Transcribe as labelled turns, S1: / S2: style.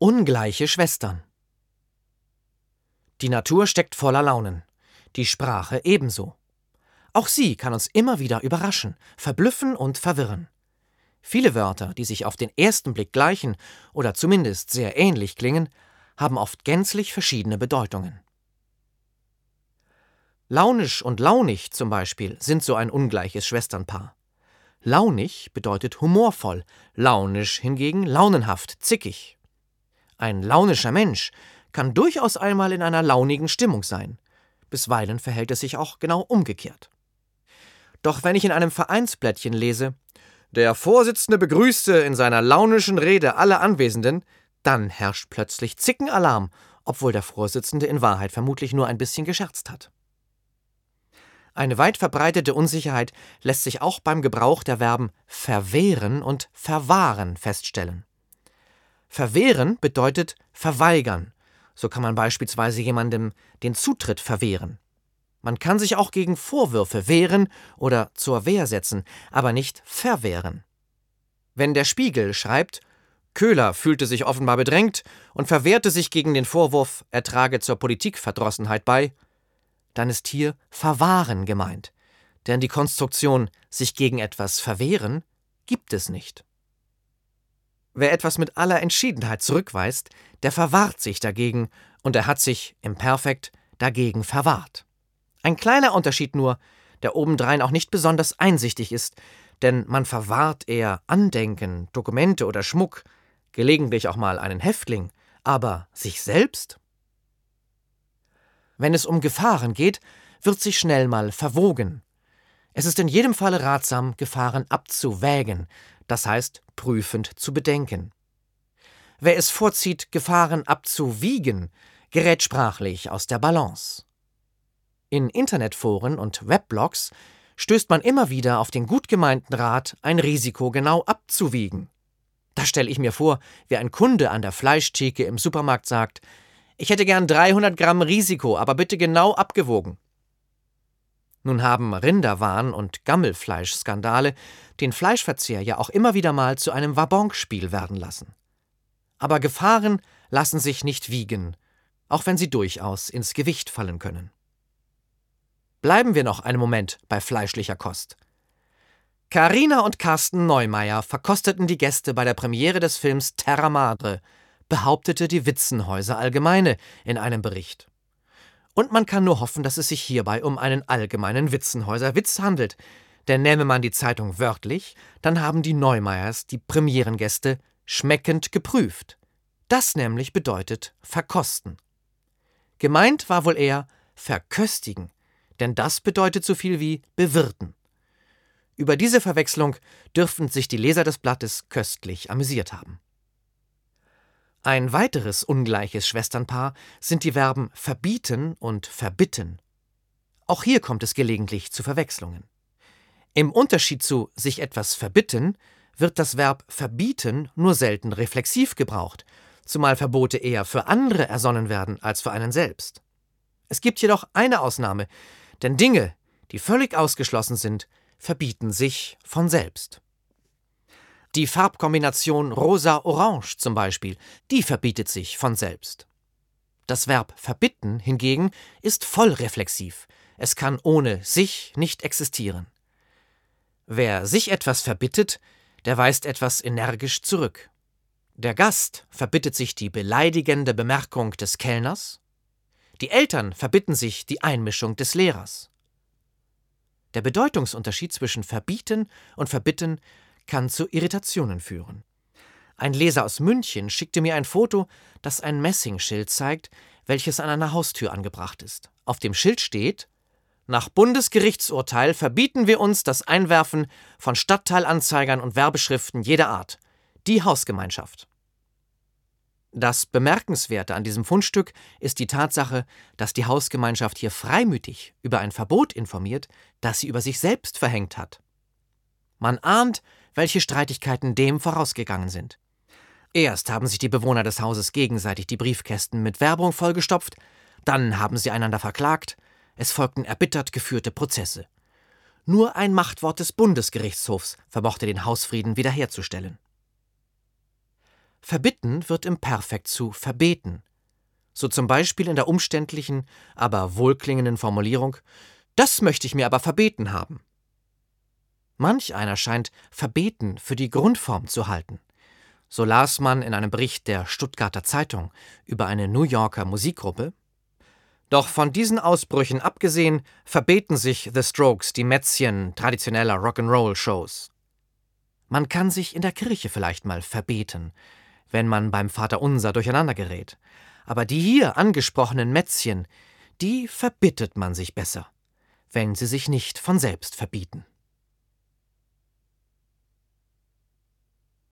S1: Ungleiche Schwestern. Die Natur steckt voller Launen, die Sprache ebenso. Auch sie kann uns immer wieder überraschen, verblüffen und verwirren. Viele Wörter, die sich auf den ersten Blick gleichen oder zumindest sehr ähnlich klingen, haben oft gänzlich verschiedene Bedeutungen. Launisch und launig zum Beispiel sind so ein ungleiches Schwesternpaar. Launig bedeutet humorvoll, launisch hingegen launenhaft, zickig. Ein launischer Mensch kann durchaus einmal in einer launigen Stimmung sein. Bisweilen verhält es sich auch genau umgekehrt. Doch wenn ich in einem Vereinsblättchen lese, der Vorsitzende begrüßte in seiner launischen Rede alle Anwesenden, dann herrscht plötzlich Zickenalarm, obwohl der Vorsitzende in Wahrheit vermutlich nur ein bisschen gescherzt hat. Eine weit verbreitete Unsicherheit lässt sich auch beim Gebrauch der Verben verwehren und verwahren feststellen. Verwehren bedeutet verweigern. So kann man beispielsweise jemandem den Zutritt verwehren. Man kann sich auch gegen Vorwürfe wehren oder zur Wehr setzen, aber nicht verwehren. Wenn der Spiegel schreibt, Köhler fühlte sich offenbar bedrängt und verwehrte sich gegen den Vorwurf, er trage zur Politikverdrossenheit bei, dann ist hier verwahren gemeint, denn die Konstruktion sich gegen etwas verwehren gibt es nicht. Wer etwas mit aller Entschiedenheit zurückweist, der verwahrt sich dagegen, und er hat sich im Perfekt dagegen verwahrt. Ein kleiner Unterschied nur, der obendrein auch nicht besonders einsichtig ist, denn man verwahrt eher Andenken, Dokumente oder Schmuck, gelegentlich auch mal einen Häftling, aber sich selbst? Wenn es um Gefahren geht, wird sich schnell mal verwogen. Es ist in jedem Falle ratsam, Gefahren abzuwägen, das heißt prüfend zu bedenken. Wer es vorzieht, Gefahren abzuwiegen, gerät sprachlich aus der Balance. In Internetforen und Weblogs stößt man immer wieder auf den gut gemeinten Rat, ein Risiko genau abzuwiegen. Da stelle ich mir vor, wie ein Kunde an der Fleischtheke im Supermarkt sagt, ich hätte gern 300 Gramm Risiko, aber bitte genau abgewogen. Nun haben Rinderwahn und Gammelfleischskandale den Fleischverzehr ja auch immer wieder mal zu einem Wabonspiel werden lassen. Aber Gefahren lassen sich nicht wiegen, auch wenn sie durchaus ins Gewicht fallen können. Bleiben wir noch einen Moment bei fleischlicher Kost. Carina und Carsten Neumeier verkosteten die Gäste bei der Premiere des Films Terra Madre, behauptete die Witzenhäuser Allgemeine in einem Bericht. Und man kann nur hoffen, dass es sich hierbei um einen allgemeinen Witzenhäuser Witz handelt, denn nähme man die Zeitung wörtlich, dann haben die Neumeyers die Premierengäste schmeckend geprüft. Das nämlich bedeutet verkosten. Gemeint war wohl eher verköstigen, denn das bedeutet so viel wie bewirten. Über diese Verwechslung dürften sich die Leser des Blattes köstlich amüsiert haben. Ein weiteres ungleiches Schwesternpaar sind die Verben verbieten und verbitten. Auch hier kommt es gelegentlich zu Verwechslungen. Im Unterschied zu sich etwas verbitten wird das Verb verbieten nur selten reflexiv gebraucht, zumal Verbote eher für andere ersonnen werden als für einen selbst. Es gibt jedoch eine Ausnahme, denn Dinge, die völlig ausgeschlossen sind, verbieten sich von selbst. Die Farbkombination rosa-orange zum Beispiel, die verbietet sich von selbst. Das Verb verbitten hingegen ist voll reflexiv. Es kann ohne sich nicht existieren. Wer sich etwas verbittet, der weist etwas energisch zurück. Der Gast verbittet sich die beleidigende Bemerkung des Kellners, die Eltern verbitten sich die Einmischung des Lehrers. Der Bedeutungsunterschied zwischen verbieten und verbitten kann zu Irritationen führen. Ein Leser aus München schickte mir ein Foto, das ein Messingschild zeigt, welches an einer Haustür angebracht ist. Auf dem Schild steht Nach Bundesgerichtsurteil verbieten wir uns das Einwerfen von Stadtteilanzeigern und Werbeschriften jeder Art. Die Hausgemeinschaft. Das Bemerkenswerte an diesem Fundstück ist die Tatsache, dass die Hausgemeinschaft hier freimütig über ein Verbot informiert, das sie über sich selbst verhängt hat. Man ahnt, welche Streitigkeiten dem vorausgegangen sind. Erst haben sich die Bewohner des Hauses gegenseitig die Briefkästen mit Werbung vollgestopft, dann haben sie einander verklagt, es folgten erbittert geführte Prozesse. Nur ein Machtwort des Bundesgerichtshofs vermochte den Hausfrieden wiederherzustellen. Verbitten wird im Perfekt zu verbeten. So zum Beispiel in der umständlichen, aber wohlklingenden Formulierung Das möchte ich mir aber verbeten haben. Manch einer scheint verbeten für die Grundform zu halten. So las man in einem Bericht der Stuttgarter Zeitung über eine New Yorker Musikgruppe. Doch von diesen Ausbrüchen abgesehen, verbeten sich The Strokes die Mätzchen traditioneller Rock'n'Roll-Shows. Man kann sich in der Kirche vielleicht mal verbeten, wenn man beim Vaterunser durcheinander gerät. Aber die hier angesprochenen Mätzchen, die verbittet man sich besser, wenn sie sich nicht von selbst verbieten.